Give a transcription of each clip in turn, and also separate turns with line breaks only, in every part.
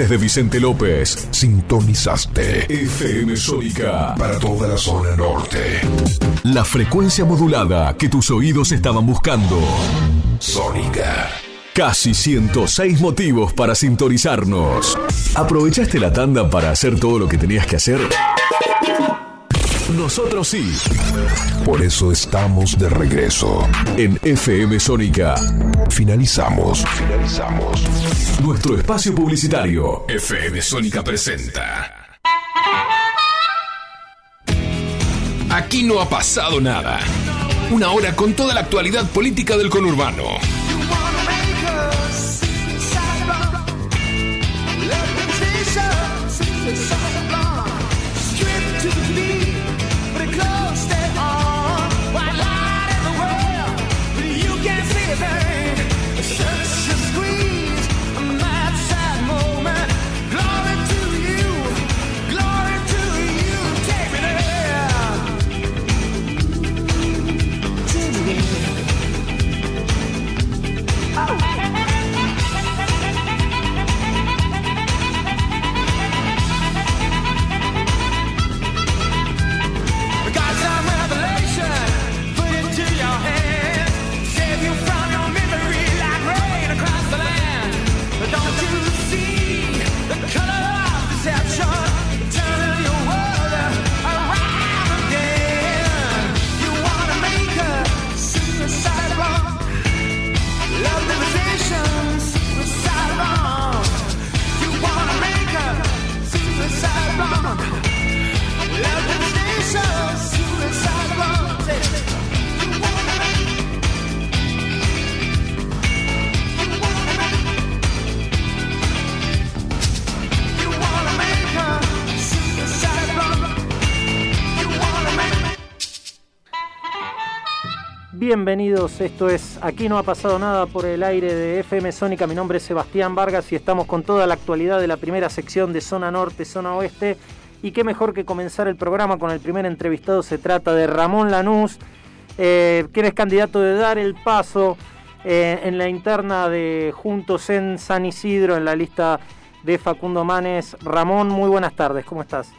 Desde Vicente López, sintonizaste FM Sónica para toda la zona norte. La frecuencia modulada que tus oídos estaban buscando. Sónica. Casi 106 motivos para sintonizarnos. ¿Aprovechaste la tanda para hacer todo lo que tenías que hacer? Nosotros sí. Por eso estamos de regreso en FM Sónica. Finalizamos. Finalizamos. Nuestro espacio publicitario. FM Sónica presenta. Aquí no ha pasado nada. Una hora con toda la actualidad política del conurbano.
Bienvenidos, esto es Aquí no ha pasado nada por el aire de FM Sónica. Mi nombre es Sebastián Vargas y estamos con toda la actualidad de la primera sección de Zona Norte, Zona Oeste. Y qué mejor que comenzar el programa con el primer entrevistado. Se trata de Ramón Lanús, eh, quien es candidato de dar el paso eh, en la interna de Juntos en San Isidro, en la lista de Facundo Manes. Ramón, muy buenas tardes, ¿cómo estás?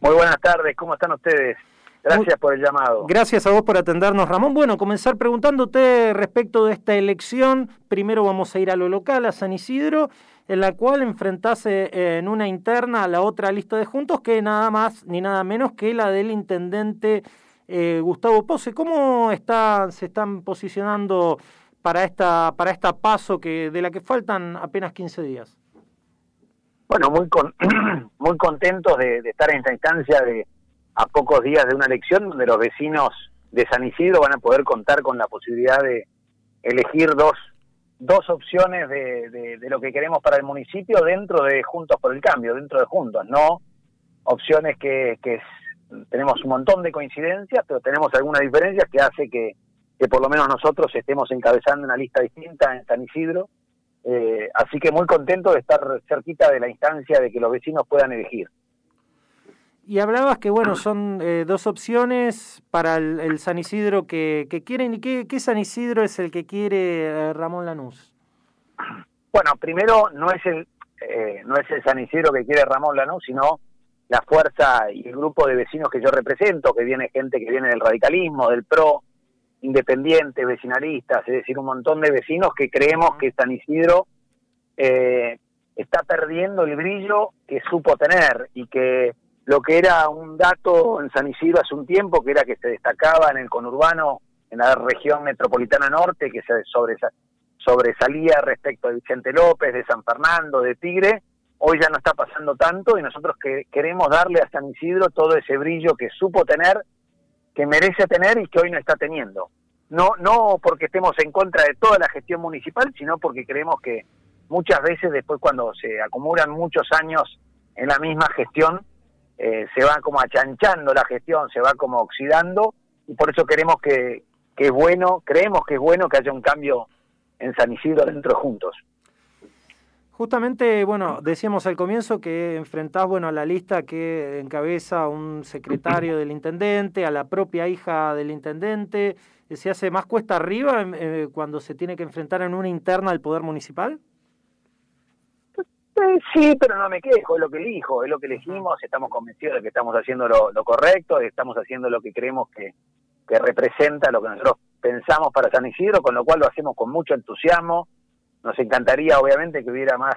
Muy buenas tardes, ¿cómo están ustedes? Gracias por el llamado.
Gracias a vos por atendernos, Ramón. Bueno, comenzar preguntándote respecto de esta elección. Primero vamos a ir a lo local, a San Isidro, en la cual enfrentase eh, en una interna a la otra lista de juntos, que nada más ni nada menos que la del intendente eh, Gustavo Pose. ¿Cómo está, se están posicionando para esta, para esta paso que, de la que faltan apenas 15 días?
Bueno, muy, con, muy contentos de estar en esta instancia de a pocos días de una elección donde los vecinos de San Isidro van a poder contar con la posibilidad de elegir dos, dos opciones de, de, lo que queremos para el municipio dentro de Juntos por el Cambio, dentro de Juntos, no opciones que, tenemos un montón de coincidencias, pero tenemos algunas diferencias que hace que, que por lo menos nosotros estemos encabezando una lista distinta en San Isidro. Eh, así que muy contento de estar cerquita de la instancia de que los vecinos puedan elegir.
Y hablabas que, bueno, son eh, dos opciones para el, San Isidro que, quieren. ¿Y qué, San Isidro es el que quiere eh, Ramón Lanús?
Bueno, primero no es el eh, no es el San Isidro que quiere Ramón Lanús, sino la fuerza y el grupo de vecinos que yo represento, que viene gente que viene del radicalismo, del PRO, independientes, vecinalistas, es decir, un montón de vecinos que creemos que San Isidro está perdiendo el brillo que supo tener y que lo que era un dato en San Isidro hace un tiempo, que era que se destacaba en el conurbano, en la región metropolitana norte, que se sobresalía respecto de Vicente López, de San Fernando, de Tigre, hoy ya no está pasando tanto y nosotros que queremos darle a San Isidro todo ese brillo que supo tener, que merece tener y que hoy no está teniendo. No, no porque estemos en contra de toda la gestión municipal, sino porque creemos que muchas veces después cuando se acumulan muchos años en la misma gestión, eh, se va como achanchando la gestión, se va como oxidando y por eso queremos que, que es bueno, creemos que es bueno que haya un cambio en San Isidro dentro juntos.
Justamente, bueno, decíamos al comienzo que enfrentás, bueno, a la lista que encabeza un secretario del intendente, a la propia hija del intendente. ¿Se hace más cuesta arriba eh, cuando se tiene que enfrentar en una interna al poder municipal?
Eh, sí, pero no me quejo, es lo que elijo, es lo que elegimos, estamos convencidos de que estamos haciendo lo, correcto, estamos haciendo lo que creemos que, que representa lo que nosotros pensamos para San Isidro, con lo cual lo hacemos con mucho entusiasmo. Nos encantaría, obviamente, que hubiera más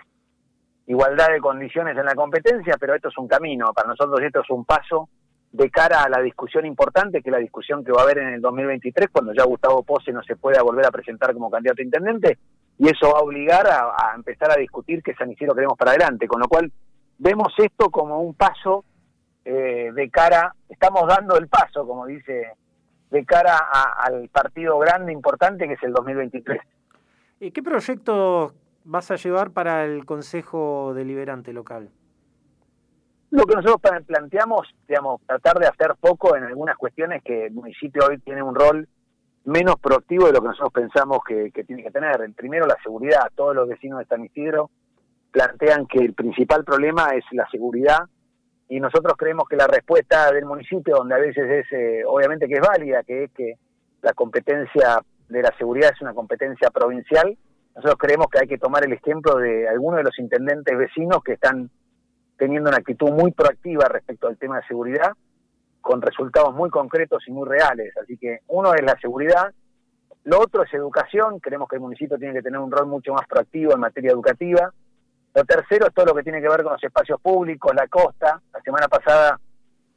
igualdad de condiciones en la competencia, pero esto es un camino, para nosotros esto es un paso de cara a la discusión importante, que es la discusión que va a haber en el 2023, cuando ya Gustavo Pose no se pueda volver a presentar como candidato a intendente, y eso va a obligar a, empezar a discutir qué San Isidro queremos para adelante, con lo cual vemos esto como un paso eh, de cara, estamos dando el paso, como dice, de cara al partido grande, importante, que es el 2023.
¿Y qué proyecto vas a llevar para el Consejo Deliberante local?
Lo que nosotros planteamos, digamos, tratar de hacer poco en algunas cuestiones que el municipio hoy tiene un rol menos proactivo de lo que nosotros pensamos que, tiene que tener. El primero, la seguridad. Todos los vecinos de San Isidro plantean que el principal problema es la seguridad y nosotros creemos que la respuesta del municipio, donde a veces es, eh, obviamente que es válida, que es que la competencia de la seguridad es una competencia provincial, nosotros creemos que hay que tomar el ejemplo de algunos de los intendentes vecinos que están teniendo una actitud muy proactiva respecto al tema de seguridad, con resultados muy concretos y muy reales. Así que uno es la seguridad, lo otro es educación, creemos que el municipio tiene que tener un rol mucho más proactivo en materia educativa. Lo tercero es todo lo que tiene que ver con los espacios públicos, la costa. La semana pasada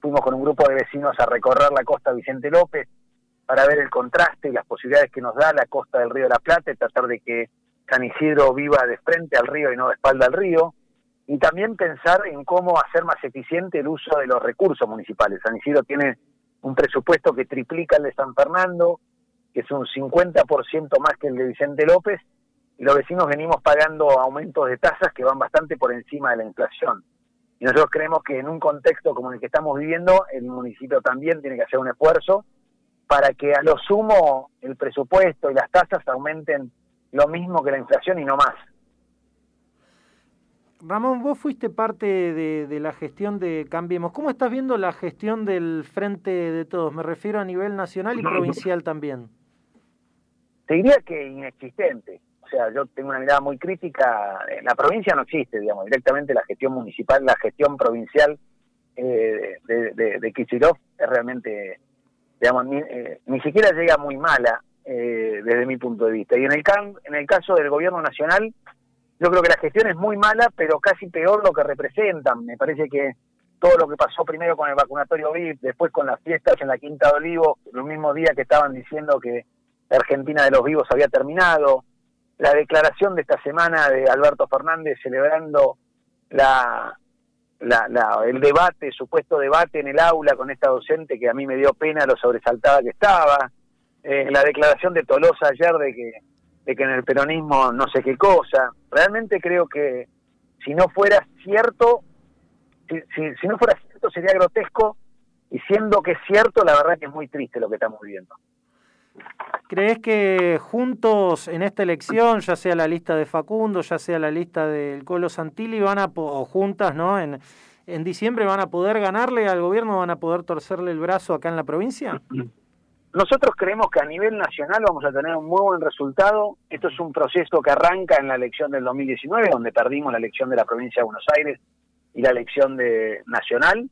fuimos con un grupo de vecinos a recorrer la costa Vicente López para ver el contraste y las posibilidades que nos da la costa del río de la Plata y tratar de que San Isidro viva de frente al río y no de espalda al río y también pensar en cómo hacer más eficiente el uso de los recursos municipales. San Isidro tiene un presupuesto que triplica el de San Fernando, que es un 50% más que el de Vicente López, y los vecinos venimos pagando aumentos de tasas que van bastante por encima de la inflación. Y nosotros creemos que en un contexto como el que estamos viviendo, el municipio también tiene que hacer un esfuerzo para que a lo sumo el presupuesto y las tasas aumenten lo mismo que la inflación y no más.
Ramón, vos fuiste parte de, la gestión de Cambiemos. ¿Cómo estás viendo la gestión del Frente de Todos? Me refiero a nivel nacional y provincial también.
Te diría que inexistente. O sea, yo tengo una mirada muy crítica. En la provincia no existe, digamos, directamente la gestión municipal, la gestión provincial eh, de, de, es realmente, digamos, ni, eh, ni, siquiera llega muy mala eh, desde mi punto de vista. Y en el, en el caso del gobierno nacional, yo creo que la gestión es muy mala, pero casi peor lo que representan. Me parece que todo lo que pasó primero con el vacunatorio VIP, después con las fiestas en la Quinta de Olivos, los mismos días que estaban diciendo que la Argentina de los vivos había terminado, la declaración de esta semana de Alberto Fernández celebrando la, la, el debate, supuesto debate en el aula con esta docente que a mí me dio pena lo sobresaltada que estaba, eh, la declaración de Tolosa ayer de que de que en el peronismo no sé qué cosa. Realmente creo que si no fuera cierto, si, si, no fuera cierto sería grotesco y siendo que es cierto, la verdad que es muy triste lo que estamos viviendo.
¿Crees que juntos en esta elección, ya sea la lista de Facundo, ya sea la lista del Colo Santilli, van a, o juntas, ¿no? En, en diciembre van a poder ganarle al gobierno, van a poder torcerle el brazo acá en la provincia?
Nosotros creemos que a nivel nacional vamos a tener un muy buen resultado. Esto es un proceso que arranca en la elección del 2019, donde perdimos la elección de la provincia de Buenos Aires y la elección de nacional.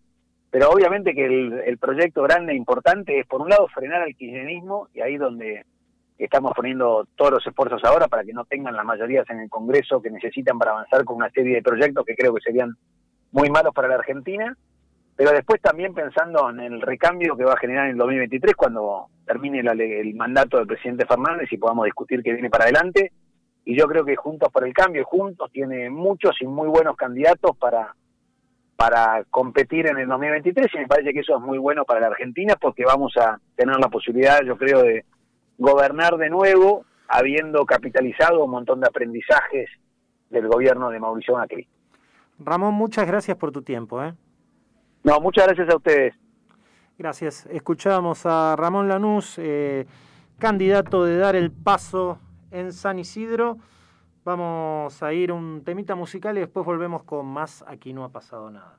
Pero obviamente que el, proyecto grande e importante es, por un lado, frenar al kirchnerismo, y ahí donde estamos poniendo todos los esfuerzos ahora para que no tengan las mayorías en el Congreso que necesitan para avanzar con una serie de proyectos que creo que serían muy malos para la Argentina pero después también pensando en el recambio que va a generar en el 2023 cuando termine el mandato del presidente Fernández y podamos discutir qué viene para adelante. Y yo creo que Juntos por el Cambio, Juntos, tiene muchos y muy buenos candidatos para, para competir en el 2023 y me parece que eso es muy bueno para la Argentina porque vamos a tener la posibilidad, yo creo, de gobernar de nuevo habiendo capitalizado un montón de aprendizajes del gobierno de Mauricio Macri.
Ramón, muchas gracias por tu tiempo. ¿eh?
No, muchas gracias a ustedes.
Gracias. Escuchábamos a Ramón Lanús, eh, candidato de dar el paso en San Isidro. Vamos a ir un temita musical y después volvemos con más Aquí no ha pasado nada.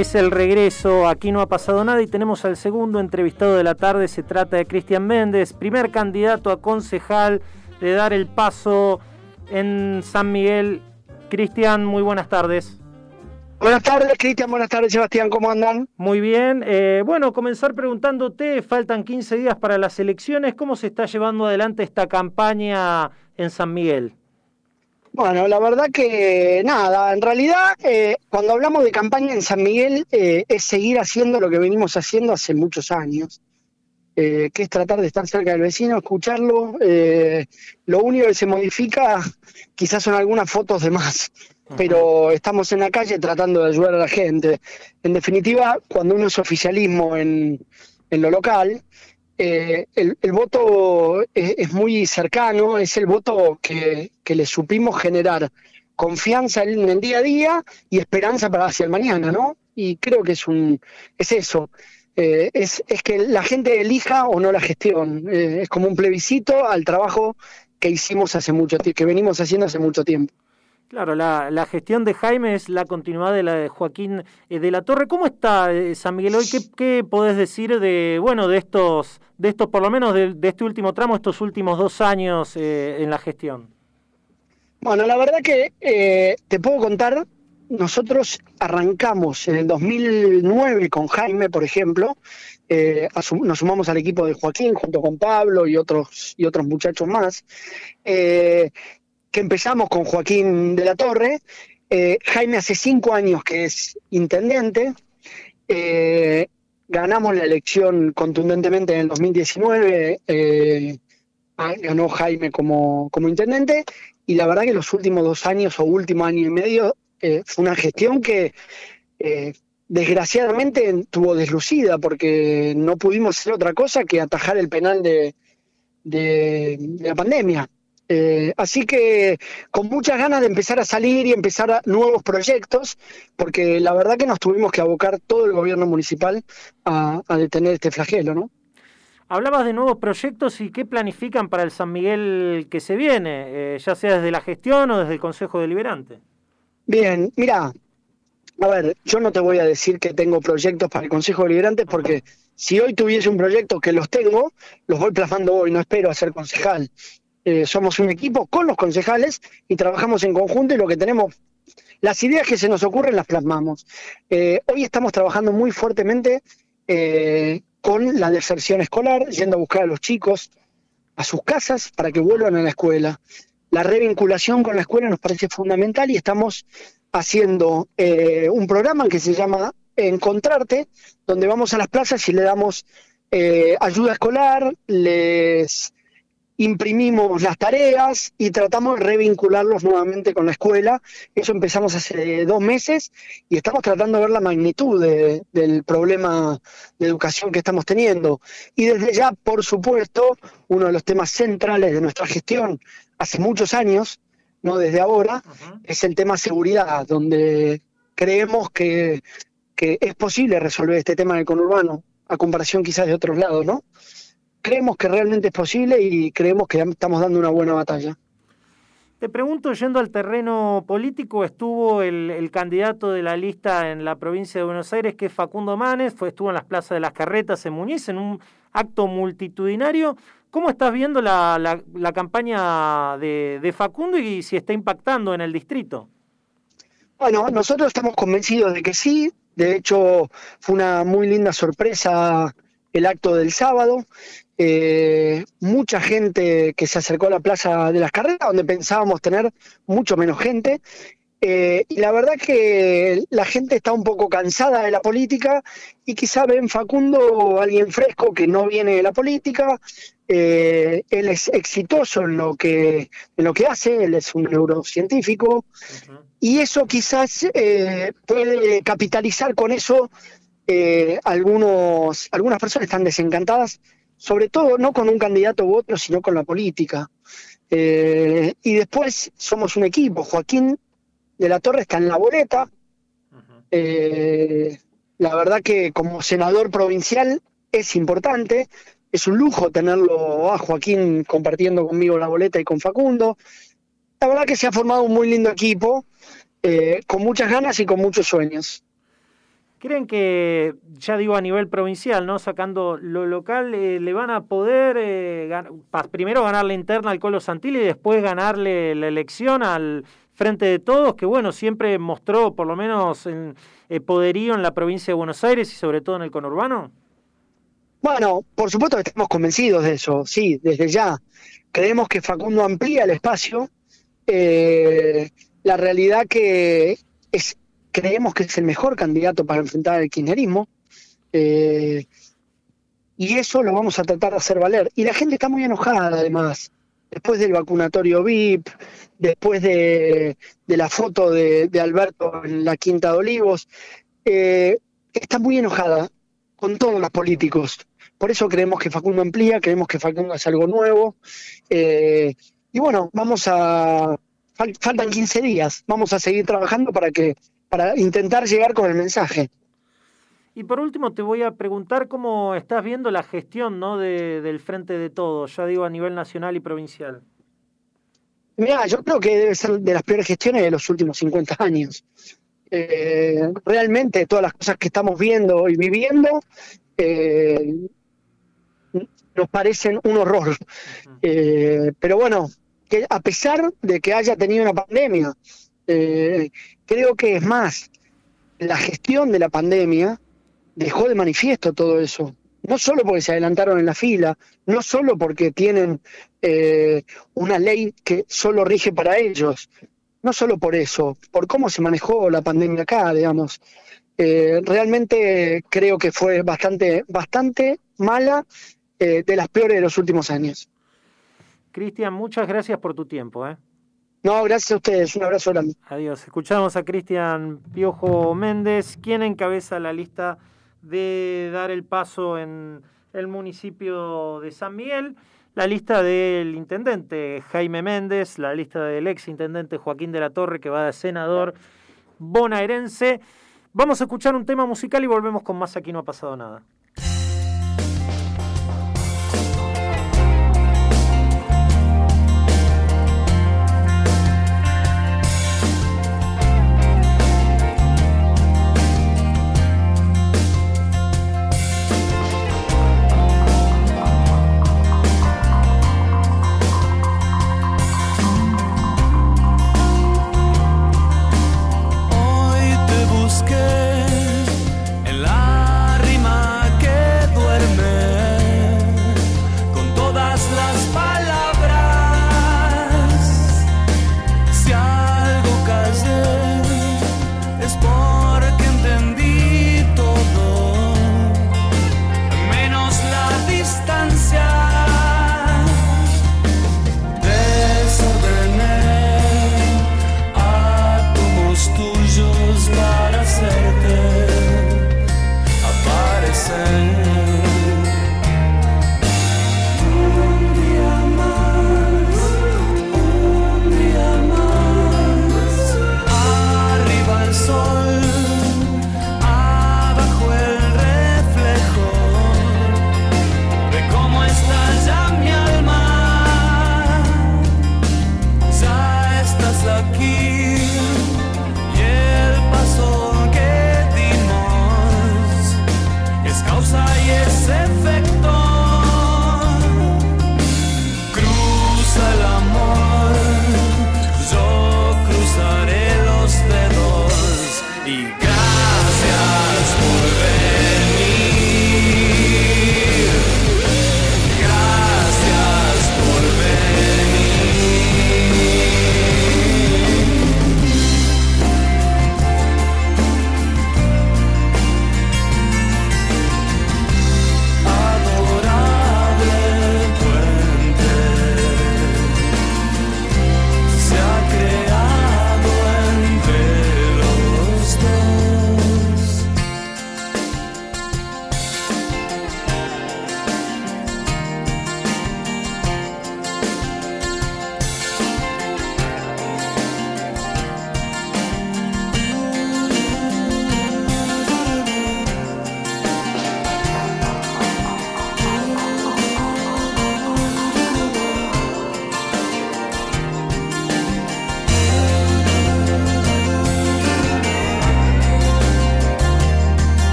Es el regreso, aquí no ha pasado nada y tenemos al segundo entrevistado de la tarde, se trata de Cristian Méndez, primer candidato a concejal de dar el paso en San Miguel. Cristian, muy buenas tardes.
Buenas tardes, Cristian. Buenas tardes, Sebastián. ¿Cómo andan?
Muy bien. Eh, bueno, comenzar preguntándote, faltan 15 días para las elecciones. ¿Cómo se está llevando adelante esta campaña en San Miguel?
Bueno, la verdad que nada, en realidad eh, cuando hablamos de campaña en San Miguel eh, es seguir haciendo lo que venimos haciendo hace muchos años, eh, que es tratar de estar cerca del vecino, escucharlo. lo único que se modifica quizás son algunas fotos de más, pero estamos en la calle tratando de ayudar a la gente. En definitiva, cuando uno es oficialismo en, en lo local, eh, el, voto es, muy cercano, es el voto que, le supimos generar confianza en el día a día y esperanza para hacia el mañana, ¿no? Y creo que es un es eso, eh, es, es, que la gente elija o no la gestión, eh, es como un plebiscito al trabajo que hicimos hace mucho que venimos haciendo hace mucho tiempo.
Claro, la, gestión de Jaime es la continuidad de la de Joaquín eh, de la Torre. ¿Cómo está eh, San Miguel hoy? ¿Qué, ¿Qué, podés decir de, bueno, de estos, de estos, por lo menos de, este último tramo, estos últimos dos años eh, en la gestión?
Bueno, la verdad que te puedo contar, nosotros arrancamos en el 2009 con Jaime, por ejemplo, nos sumamos al equipo de Joaquín junto con Pablo y otros y otros muchachos más que empezamos con Joaquín de la Torre. Eh, Jaime hace cinco años que es intendente. Eh, ganamos la elección contundentemente en el 2019, eh, ah, ganó Jaime como, como intendente y la verdad que los últimos dos años o último año y medio eh, fue una gestión que eh, desgraciadamente estuvo deslucida porque no pudimos hacer otra cosa que atajar el penal de, de, la pandemia. Eh, así que con muchas ganas de empezar a salir y empezar a nuevos proyectos, porque la verdad que nos tuvimos que abocar todo el gobierno municipal a, detener este flagelo, ¿no?
Hablabas de nuevos proyectos y qué planifican para el San Miguel que se viene, eh, ya sea desde la gestión o desde el Consejo Deliberante.
Bien, mira, a ver, yo no te voy a decir que tengo proyectos para el Consejo Deliberante porque si hoy tuviese un proyecto que los tengo, los voy plasmando hoy, no espero a ser concejal. Eh, somos un equipo con los concejales y trabajamos en conjunto y lo que tenemos, las ideas que se nos ocurren las plasmamos. Eh, hoy estamos trabajando muy fuertemente eh, con la deserción escolar, yendo a buscar a los chicos a sus casas para que vuelvan a la escuela. La revinculación con la escuela nos parece fundamental y estamos haciendo un programa que se llama encontrarte, donde vamos a las plazas y le damos ayuda escolar, les imprimimos las tareas y tratamos de revincularlos nuevamente con la escuela. Eso empezamos hace dos meses y estamos tratando de ver la magnitud del problema de educación que estamos teniendo. Y desde ya, por supuesto, uno de los temas centrales de nuestra gestión hace muchos años, no desde ahora, es el tema seguridad, donde creemos que que es posible resolver este tema del conurbano, a comparación quizás de otros lados, ¿no? Creemos que realmente es posible y creemos que estamos dando una buena batalla.
Te pregunto, yendo al terreno político, estuvo el, candidato de la lista en la provincia de Buenos Aires, que es Facundo Manes, fue, estuvo en las plazas de las carretas en Muñiz, en un acto multitudinario. ¿Cómo estás viendo la, campaña de, de Facundo y si está impactando en el distrito?
Bueno, nosotros estamos convencidos de que sí, de hecho, fue una muy linda sorpresa el acto del sábado. Eh, mucha gente que se acercó a la Plaza de las Carreras, donde pensábamos tener mucho menos gente. Eh, y la verdad que la gente está un poco cansada de la política y quizá ven Facundo alguien fresco que no viene de la política. Eh, él es exitoso en lo que en lo que hace, él es un neurocientífico y eso quizás eh, puede capitalizar con eso. Algunos algunas personas están desencantadas, sobre todo no con un candidato u otro, sino con la política. y después somos un equipo. Joaquín de la Torre está en la boleta. Eh, la verdad que como senador provincial es importante, es un lujo tenerlo a Joaquín compartiendo conmigo la boleta y con Facundo. La verdad que se ha formado un muy lindo equipo, eh, con muchas ganas y con muchos sueños.
¿Creen que, ya digo a nivel provincial, no sacando lo local, eh, le van a poder primero ganar la interna al Colo Santilli y después ganarle la elección al frente de todos, que bueno, siempre mostró por lo menos en, eh, poderío en la provincia de Buenos Aires y sobre todo en el conurbano?
Bueno, por supuesto que estamos convencidos de eso, sí, desde ya. Creemos que Facundo amplía el espacio. Eh, la realidad que es, creemos que es el mejor candidato para enfrentar el kirchnerismo. Eh, y eso lo vamos a tratar de hacer valer. Y la gente está muy enojada, además después del vacunatorio VIP, después de, la foto de, Alberto en la Quinta de Olivos, eh, está muy enojada con todos los políticos. Por eso creemos que Facundo amplía, creemos que Facundo es algo nuevo. Eh, y bueno, vamos a. faltan 15 días, vamos a seguir trabajando para que para intentar llegar con el mensaje.
Y por último te voy a preguntar cómo estás viendo la gestión ¿no? de, del Frente de Todos, ya digo a nivel nacional y provincial.
Mira, yo creo que debe ser de las peores gestiones de los últimos 50 años. Eh, realmente todas las cosas que estamos viendo y viviendo eh, nos parecen un horror. Eh, pero bueno, que a pesar de que haya tenido una pandemia, creo que es más, la gestión de la pandemia dejó de manifiesto todo eso. No solo porque se adelantaron en la fila, no solo porque tienen eh, una ley que solo rige para ellos, no solo por eso, por cómo se manejó la pandemia acá, digamos. Eh, realmente creo que fue bastante, bastante mala, eh, de las peores de los últimos años.
Cristian, muchas gracias por tu tiempo. ¿eh?
No, gracias a ustedes. Un abrazo grande.
Adiós. Escuchamos a Cristian Piojo Méndez, quien encabeza la lista de dar el paso en el municipio de San Miguel. La lista del intendente Jaime Méndez, la lista del ex intendente Joaquín de la Torre, que va de senador bonaerense. Vamos a escuchar un tema musical y volvemos con más Aquí no ha pasado nada.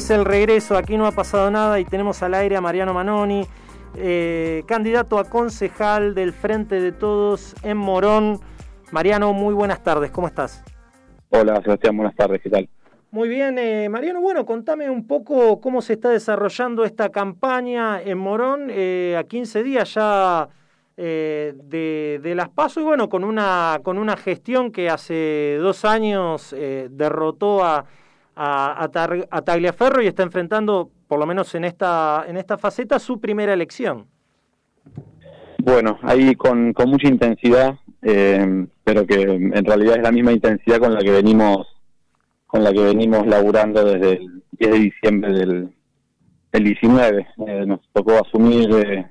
Es el regreso, aquí no ha pasado nada y tenemos al aire a Mariano Manoni, eh, candidato a concejal del Frente de Todos en Morón. Mariano, muy buenas tardes, ¿cómo estás?
Hola Sebastián, buenas tardes, ¿qué tal?
Muy bien, eh, Mariano, bueno, contame un poco cómo se está desarrollando esta campaña en Morón eh, a 15 días ya de, de, las PASO y bueno, con una, con una gestión que hace dos años derrotó a a, a, Tagliaferro y está enfrentando, por lo menos en esta, en esta faceta, su primera elección.
Bueno, ahí con, con mucha intensidad, eh, pero que en realidad es la misma intensidad con la que venimos con la que venimos laburando desde el 10 de diciembre del, del 19. Eh, nos tocó asumir eh,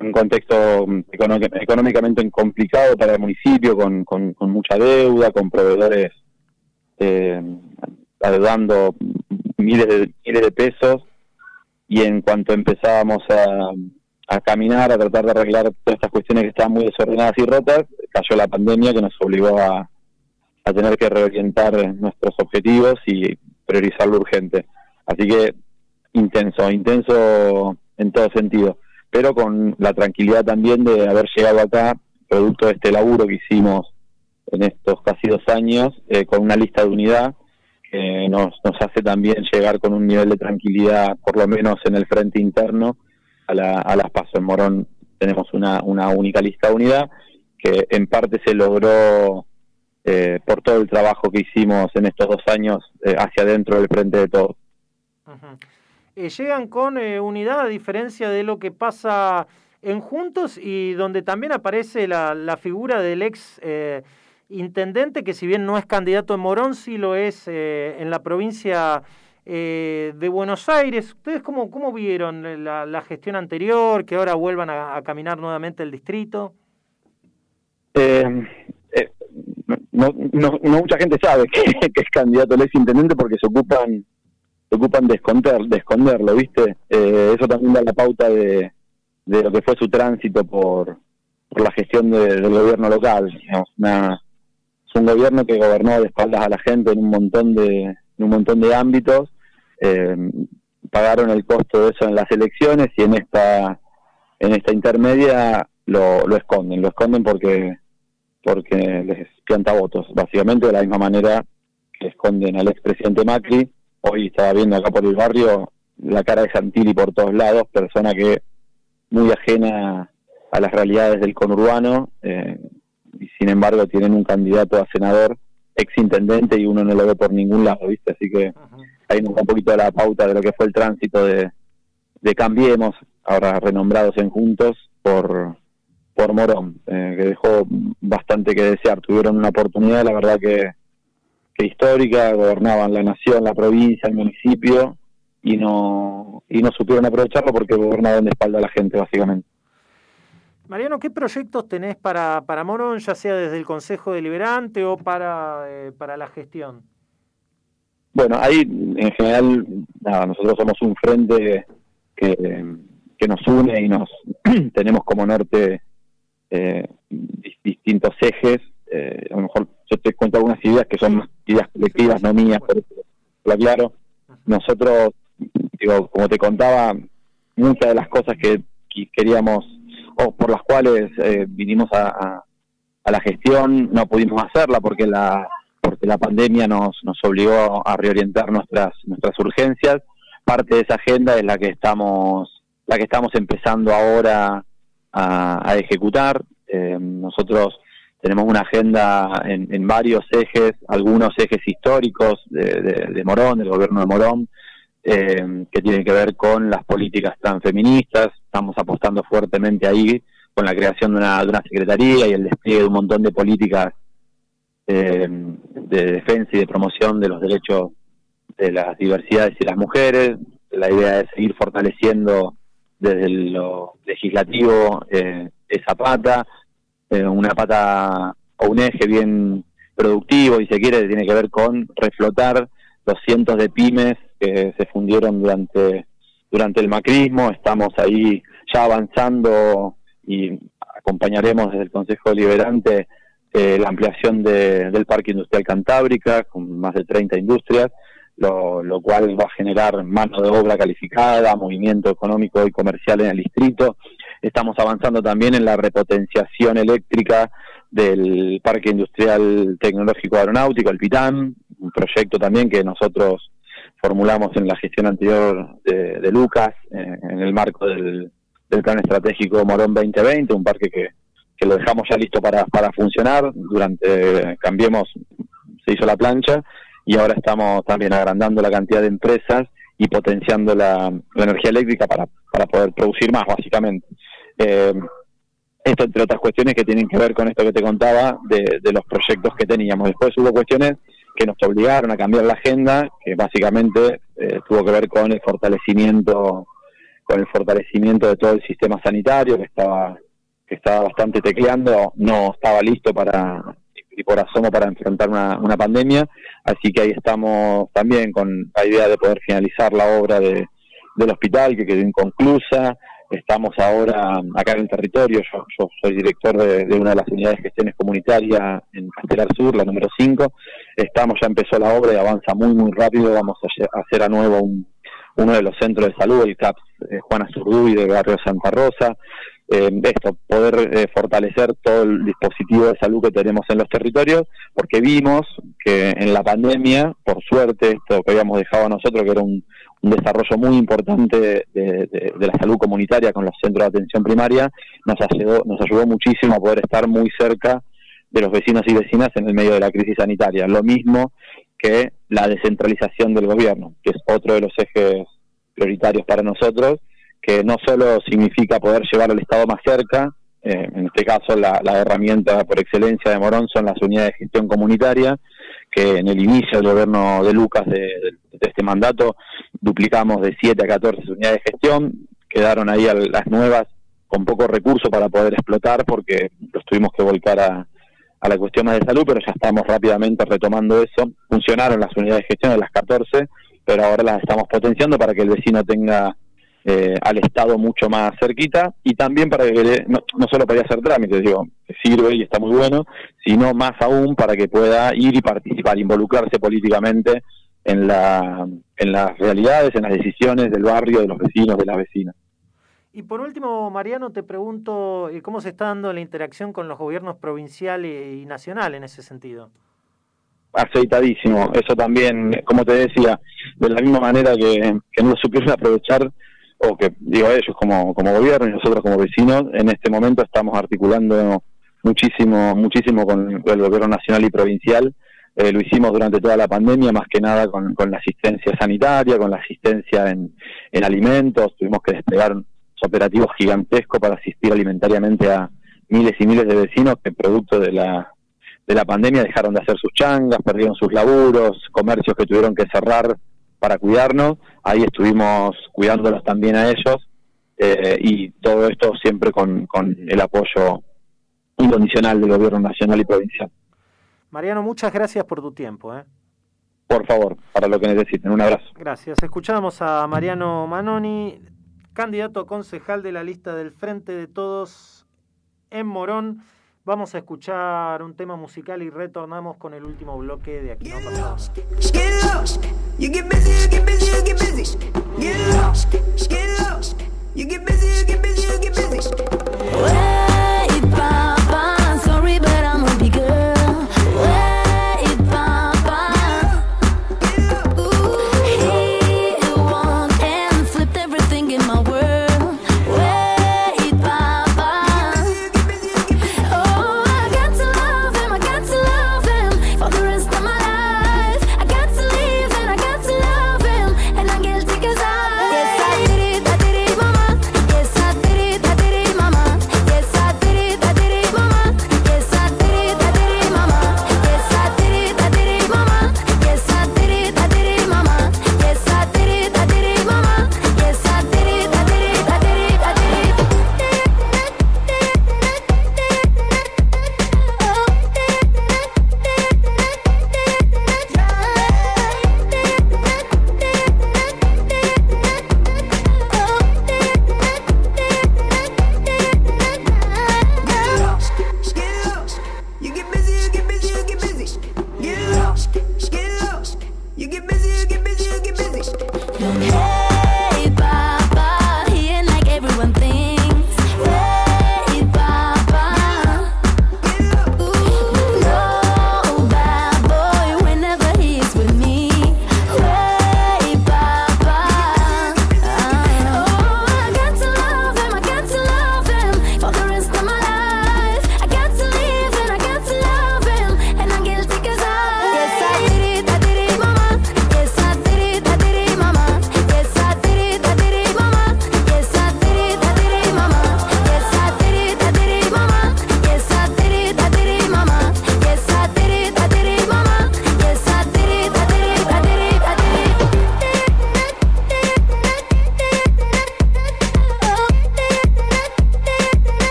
un contexto económicamente complicado para el municipio, con, con, con mucha deuda, con proveedores eh, dando miles de, miles de pesos y en cuanto empezábamos a, a caminar, a tratar de arreglar todas estas cuestiones que estaban muy desordenadas y rotas, cayó la pandemia que nos obligó a, a tener que reorientar nuestros objetivos y priorizar lo urgente. Así que intenso, intenso en todo sentido, pero con la tranquilidad también de haber llegado acá, producto de este laburo que hicimos en estos casi dos años, eh, con una lista de unidad nos, nos hace también llegar con un nivel de tranquilidad, por lo menos en el frente interno, a, la, a las pasos. En Morón tenemos una, una única lista de unidad que en parte se logró eh, por todo el trabajo que hicimos en estos dos años eh, hacia adentro del frente de todos.
Eh, llegan con unidad a diferencia de lo que pasa en Juntos y donde también aparece la, la figura del ex intendente que si bien no es candidato en Morón, sí lo es eh, en la provincia eh, de Buenos Aires. ¿Ustedes cómo, cómo vieron la, gestión anterior, que ahora vuelvan a, caminar nuevamente el distrito?
Eh, no, no, mucha gente sabe que, es candidato el ex intendente porque se ocupan se ocupan de esconder de esconderlo viste eso también da la pauta de, de lo que fue su tránsito por por la gestión del gobierno local digamos, una un gobierno que gobernó de espaldas a la gente en un montón de, en un montón de ámbitos, eh, pagaron el costo de eso en las elecciones y en esta, en esta intermedia lo, lo esconden, lo esconden porque, porque les pianta votos, básicamente de la misma manera que esconden al expresidente Macri. Hoy estaba viendo acá por el barrio la cara de Santilli por todos lados, persona que muy ajena a las realidades del conurbano, eh, y sin embargo tienen un candidato a senador ex intendente y uno no lo ve por ningún lado, ¿viste? Así que ahí nos da un poquito de la pauta de lo que fue el tránsito de, de Cambiemos, ahora renombrados en Juntos, por, por Morón, eh, que dejó bastante que desear. Tuvieron una oportunidad, la verdad que, que histórica, gobernaban la nación, la provincia, el municipio y no y no supieron aprovecharlo porque gobernaban de espalda a la gente básicamente.
Mariano, ¿qué proyectos tenés para, para Morón, ya sea desde el Consejo Deliberante o para, eh, para la gestión?
Bueno, ahí en general, nada, nosotros somos un frente que, que nos une y nos tenemos como norte eh, distintos ejes. Eh, a lo mejor yo te cuento algunas ideas que son ideas colectivas, no mías, pero lo aclaro. Nosotros, digo, como te contaba, muchas de las cosas que queríamos o por las cuales eh, vinimos a, la gestión no pudimos hacerla porque la porque la pandemia nos, nos obligó a reorientar nuestras nuestras urgencias parte de esa agenda es la que estamos la que estamos empezando ahora a, ejecutar eh, nosotros tenemos una agenda en, varios ejes algunos ejes históricos de, de Morón del gobierno de Morón eh, que tiene que ver con las políticas transfeministas. Estamos apostando fuertemente ahí con la creación de una, de una secretaría y el despliegue de un montón de políticas eh, de defensa y de promoción de los derechos de las diversidades y las mujeres. La idea es seguir fortaleciendo desde lo legislativo eh, esa pata, eh, una pata o un eje bien productivo, y se quiere, tiene que ver con reflotar los cientos de pymes que se fundieron durante, durante el macrismo. Estamos ahí ya avanzando y acompañaremos desde el Consejo Deliberante eh, la ampliación del Parque Industrial Cantábrica con más de 30 industrias, lo, lo, cual va a generar mano de obra calificada, movimiento económico y comercial en el distrito. Estamos avanzando también en la repotenciación eléctrica del Parque Industrial Tecnológico Aeronáutico, el PITAM, un proyecto también que nosotros formulamos en la gestión anterior de, Lucas, eh, en el marco del, Plan Estratégico Morón 2020, un parque que, lo dejamos ya listo para, para funcionar. Durante Cambiemos se hizo la plancha y ahora estamos también agrandando la cantidad de empresas y potenciando la, energía eléctrica para, para poder producir más, básicamente. Eh, esto entre otras cuestiones que tienen que ver con esto que te contaba de, de los proyectos que teníamos. Después hubo cuestiones que nos obligaron a cambiar la agenda, que básicamente eh, tuvo que ver con el fortalecimiento con el fortalecimiento de todo el sistema sanitario que estaba que estaba bastante tecleando, no estaba listo para y por asomo para enfrentar una, una pandemia, así que ahí estamos también con la idea de poder finalizar la obra de, del hospital que quedó inconclusa, Estamos ahora acá en territorio, yo, soy director de, una de las unidades de gestiones comunitarias en Castelar Sur, la número 5. Estamos, ya empezó la obra y avanza muy, muy rápido. Vamos a hacer a nuevo uno de los centros de salud, el CAPS eh, Juana Zurduy del barrio Santa Rosa. Eh, esto, poder eh, fortalecer todo el dispositivo de salud que tenemos en los territorios, porque vimos que en la pandemia, por suerte, esto que habíamos dejado a nosotros, que era un, un desarrollo muy importante de, la salud comunitaria con los centros de atención primaria, nos ayudó, nos ayudó muchísimo a poder estar muy cerca de los vecinos y vecinas en el medio de la crisis sanitaria. Lo mismo que la descentralización del gobierno, que es otro de los ejes prioritarios para nosotros, que no solo significa poder llevar al Estado más cerca, eh, en este caso la, herramienta por excelencia de Morón son las unidades de gestión comunitaria, que en el inicio del gobierno de Lucas de, este mandato duplicamos de 7 a 14 unidades de gestión, quedaron ahí las nuevas con poco recurso para poder explotar porque los tuvimos que volcar a, a la cuestión de salud, pero ya estamos rápidamente retomando eso. Funcionaron las unidades de gestión de las 14, pero ahora las estamos potenciando para que el vecino tenga eh, al Estado mucho más cerquita y también para que no, solo para hacer trámites, digo, sirve y está muy bueno, sino más aún para que pueda ir y participar, involucrarse políticamente en, la, en las realidades, en las decisiones del barrio, de los vecinos, de las vecinas.
Y por último, Mariano, te pregunto eh, cómo se está dando la interacción con los gobiernos provinciales y nacionales en ese sentido.
Aceitadísimo, eso también, como te decía, de la misma manera que, que no lo supieron aprovechar o que digo ellos como, como gobierno y nosotros como vecinos, en este momento estamos articulando muchísimo, muchísimo con, el gobierno nacional y provincial. Eh, lo hicimos durante toda la pandemia, más que nada con, con la asistencia sanitaria, con la asistencia en, en alimentos. Tuvimos que desplegar operativos gigantescos para asistir alimentariamente a miles y miles de vecinos que producto de la
de la pandemia dejaron de hacer sus changas, perdieron sus laburos, comercios que tuvieron que cerrar para cuidarnos, ahí estuvimos cuidándolos también a ellos eh, y todo esto siempre con, con el apoyo incondicional del gobierno nacional y provincial.
Mariano, muchas gracias por tu tiempo. ¿eh?
Por favor, para lo que necesiten. Un abrazo.
Gracias. Escuchamos a Mariano Manoni, candidato a concejal de la lista del Frente de Todos en Morón. Vamos a escuchar un tema musical y retornamos con el último bloque de aquí.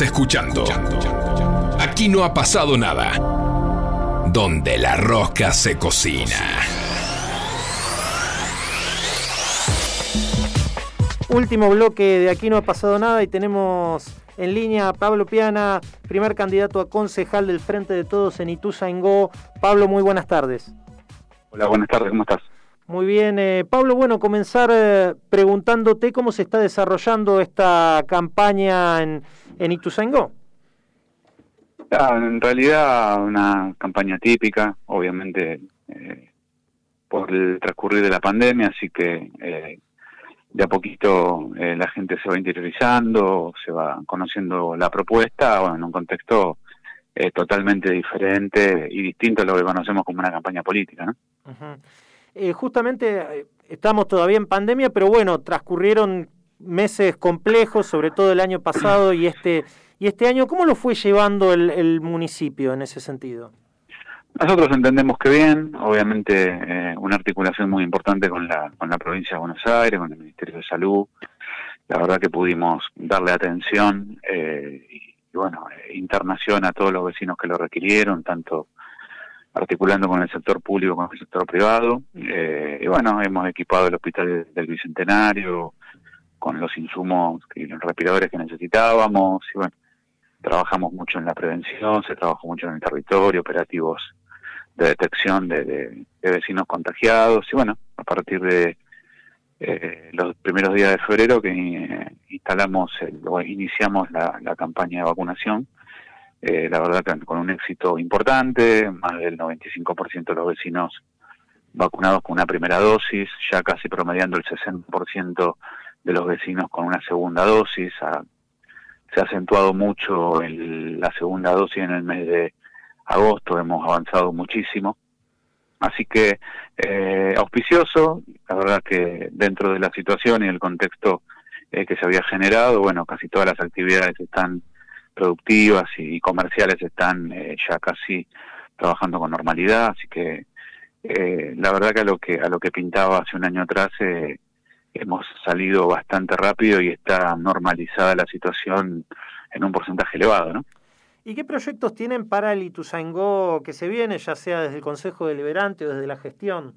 Escuchando. Aquí no ha pasado nada. Donde la rosca se cocina.
Último bloque de Aquí no ha pasado nada y tenemos en línea a Pablo Piana, primer candidato a concejal del Frente de Todos en Ituzaingó. Pablo, muy buenas tardes.
Hola, buenas tardes, ¿cómo estás?
Muy bien, eh, Pablo, bueno, comenzar eh, preguntándote cómo se está desarrollando esta campaña en, en Ituzaingó.
Ah, en realidad una campaña típica, obviamente eh, por el transcurrir de la pandemia, así que eh, de a poquito eh, la gente se va interiorizando, se va conociendo la propuesta, bueno, en un contexto totalmente diferente y distinto a lo que conocemos como una campaña política, ¿no?
justamente estamos todavía en pandemia, pero bueno, transcurrieron
meses complejos, sobre todo el año pasado y este, y este año. ¿Cómo lo fue llevando el, municipio en ese sentido?
Nosotros entendemos que bien, obviamente eh, una articulación muy importante con la, con la provincia de Buenos Aires, con el Ministerio de Salud. La verdad que pudimos darle atención eh, y, bueno, eh, internación a todos los vecinos que lo requirieron, tanto articulando con el sector público como con el sector privado. Eh, y bueno, hemos equipado el hospital del Bicentenario con los insumos y los respiradores que necesitábamos. Y bueno, trabajamos mucho en la prevención, se trabajó mucho en el territorio, operativos de detección de, vecinos contagiados. Y bueno, a partir de eh, los primeros días de febrero que eh, instalamos o iniciamos la, la campaña de vacunación eh, la verdad que con un éxito importante, más del 95% de los vecinos vacunados con una primera dosis, ya casi promediando el 60% de los vecinos con una segunda dosis. se ha acentuado mucho la segunda dosis en el mes de agosto, hemos avanzado muchísimo. Así que eh, auspicioso, la verdad que dentro de la situación y el contexto eh, que se había generado, bueno, casi todas las actividades están productivas y, comerciales están eh, ya casi trabajando con normalidad, así que eh, la verdad que a lo que a lo que pintaba hace un año atrás eh, hemos salido bastante rápido y está normalizada la situación en un porcentaje elevado, ¿no?
¿Y qué proyectos tienen para el Ituzaingó que se viene, ya sea desde el Consejo Deliberante o desde la gestión?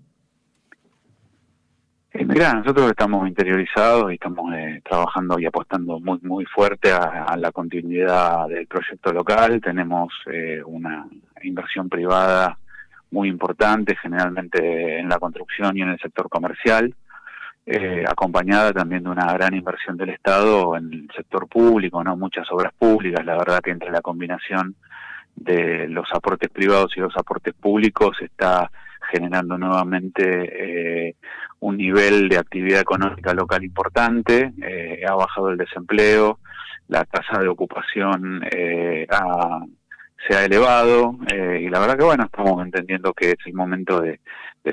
Eh, mira, nosotros estamos interiorizados y estamos eh, trabajando y apostando muy muy fuerte a, la continuidad del proyecto local. Tenemos eh, una inversión privada muy importante, generalmente en la construcción y en el sector comercial, acompañada también de una gran inversión del Estado en el sector público, no muchas obras públicas. La verdad que entre la combinación de los aportes privados y los aportes públicos está generando nuevamente eh, un nivel de actividad económica local importante, eh, ha bajado el desempleo, la tasa de ocupación eh, se ha elevado y la verdad que bueno, estamos entendiendo que es el momento de,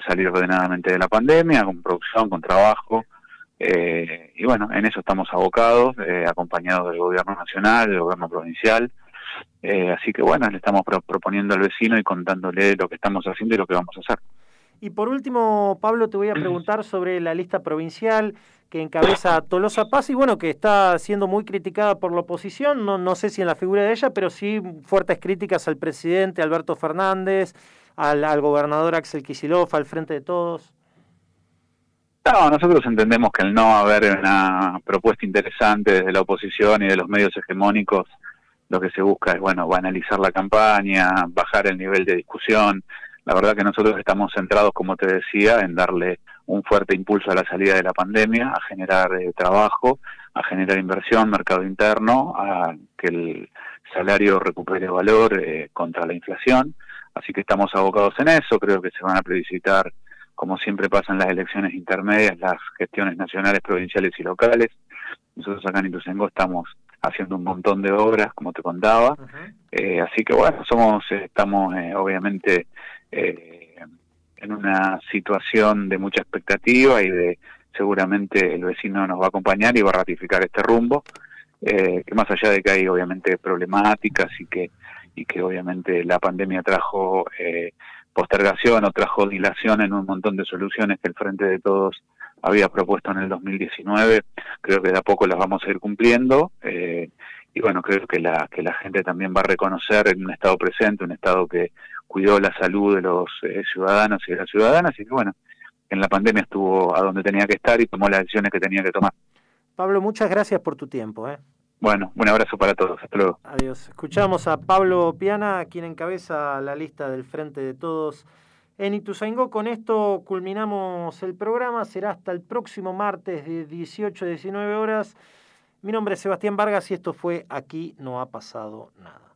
salir ordenadamente de la pandemia, con producción, con trabajo. y bueno, en eso estamos abocados, acompañados del gobierno nacional, del gobierno provincial, eh, así que bueno, le estamos proponiendo al vecino y contándole lo que estamos haciendo y lo que vamos a hacer.
Y por último, Pablo, te voy a preguntar sobre la lista provincial que encabeza Tolosa Paz y bueno, que está siendo muy criticada por la oposición, no, no sé si en la figura de ella, pero sí fuertes críticas al presidente Alberto Fernández, al, al gobernador Axel Kicillof, al frente de todos.
No, nosotros entendemos que el no haber una propuesta interesante desde la oposición y de los medios hegemónicos lo que se busca es, bueno, banalizar la campaña, bajar el nivel de discusión. La verdad que nosotros estamos centrados, como te decía, en darle un fuerte impulso a la salida de la pandemia, a generar eh, trabajo, a generar inversión, mercado interno, a que el salario recupere valor eh, contra la inflación. Así que estamos abocados en eso. Creo que se van a plebiscitar, como siempre pasa en las elecciones intermedias, las gestiones nacionales, provinciales y locales. Nosotros acá en Ituzaingó estamos haciendo un montón de obras, como te contaba. Eh, así que bueno, somos, eh, estamos eh, en una situación de mucha expectativa y de seguramente el vecino nos va a acompañar y va a ratificar este rumbo, que más allá de que hay obviamente problemáticas y que, y que obviamente la pandemia trajo postergación o trajo dilación en un montón de soluciones que el Frente de Todos había propuesto en el 2019, creo que de a poco las vamos a ir cumpliendo eh, y bueno, creo que la, que la gente también va a reconocer en un Estado presente, un Estado que cuidó la salud de los eh, ciudadanos y de las ciudadanas y que bueno, en la pandemia estuvo a donde tenía que estar y tomó las decisiones que tenía que tomar.
Pablo, muchas gracias por tu tiempo. ¿eh?
Bueno, un abrazo para todos. Hasta luego.
Adiós. Escuchamos a Pablo Piana, quien encabeza la lista del Frente de Todos en Ituzaingó. Con esto culminamos el programa. Será hasta el próximo martes de 18 a 19 horas. Mi nombre es Sebastián Vargas y esto fue Aquí no ha pasado nada.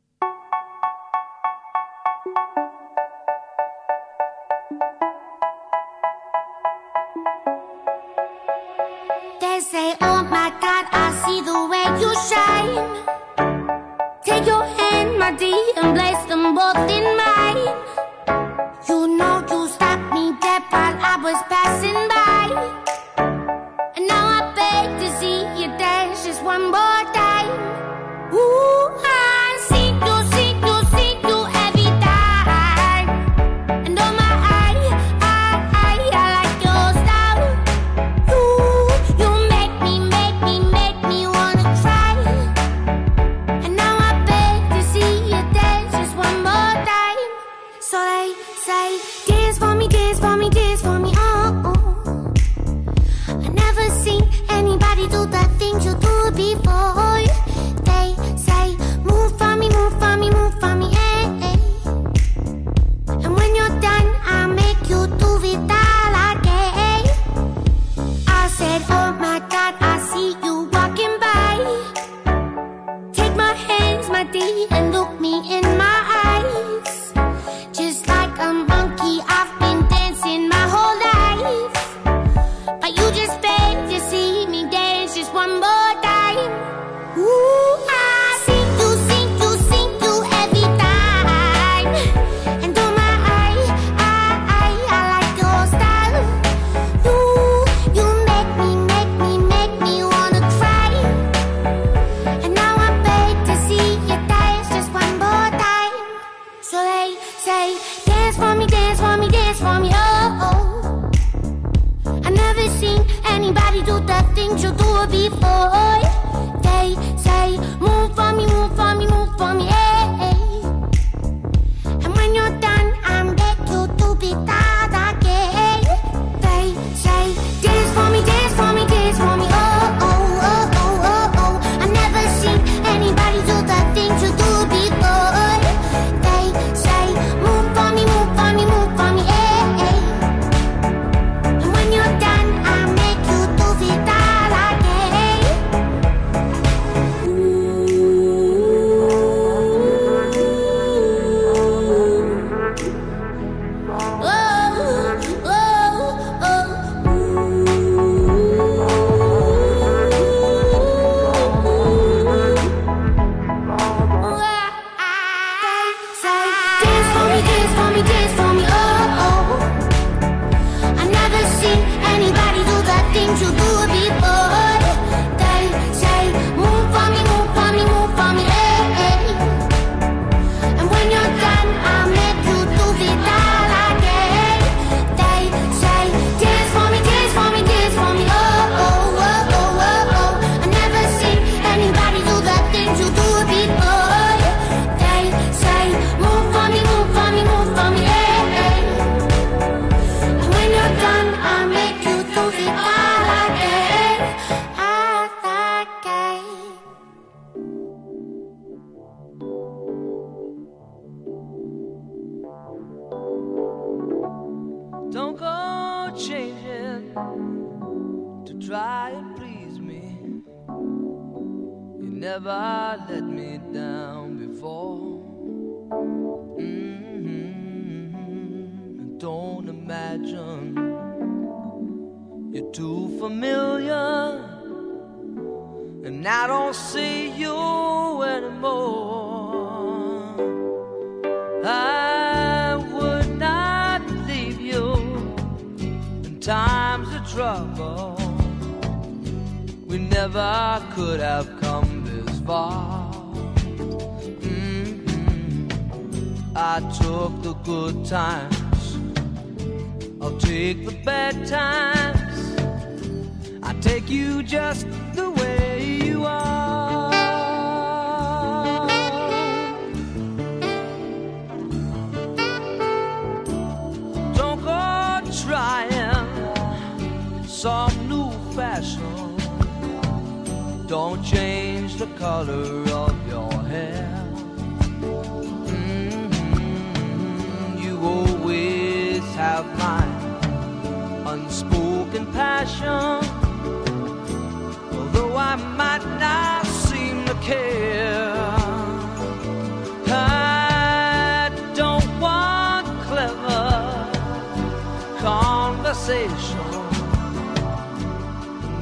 conversation.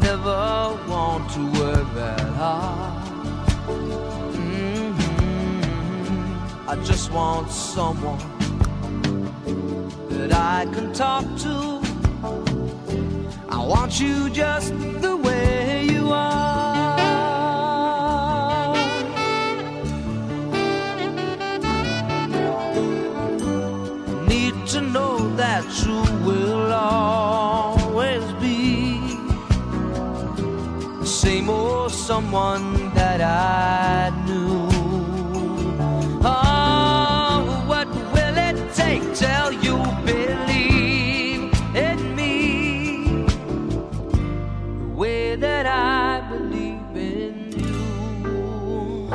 Never want to work that hard. Mm-hmm. I just want someone that I can talk to. I want you just the way you are. same old someone that I knew. Oh, what will it take
till you believe in me the way that I believe in you?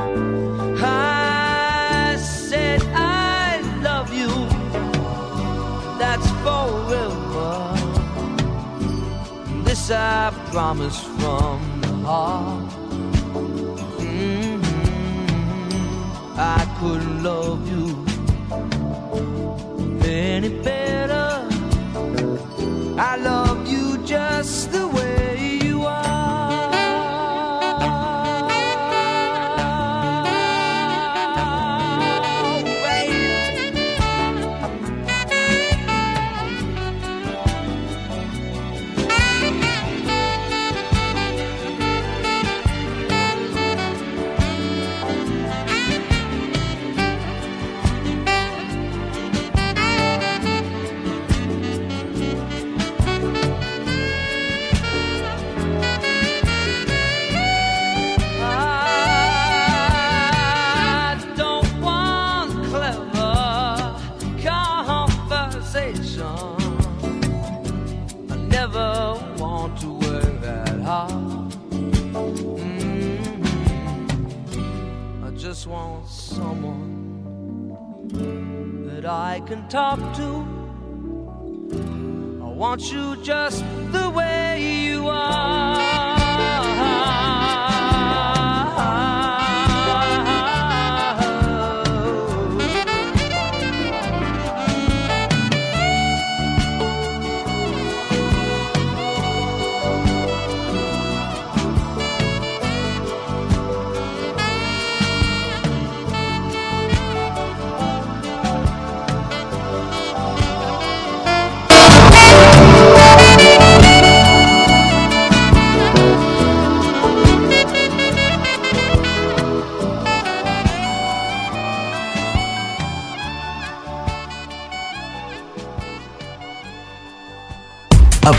I said I love you. That's forever. This I promise from heart. Mm-hmm. I couldn't love you any better. I love I can talk to. I want you just the way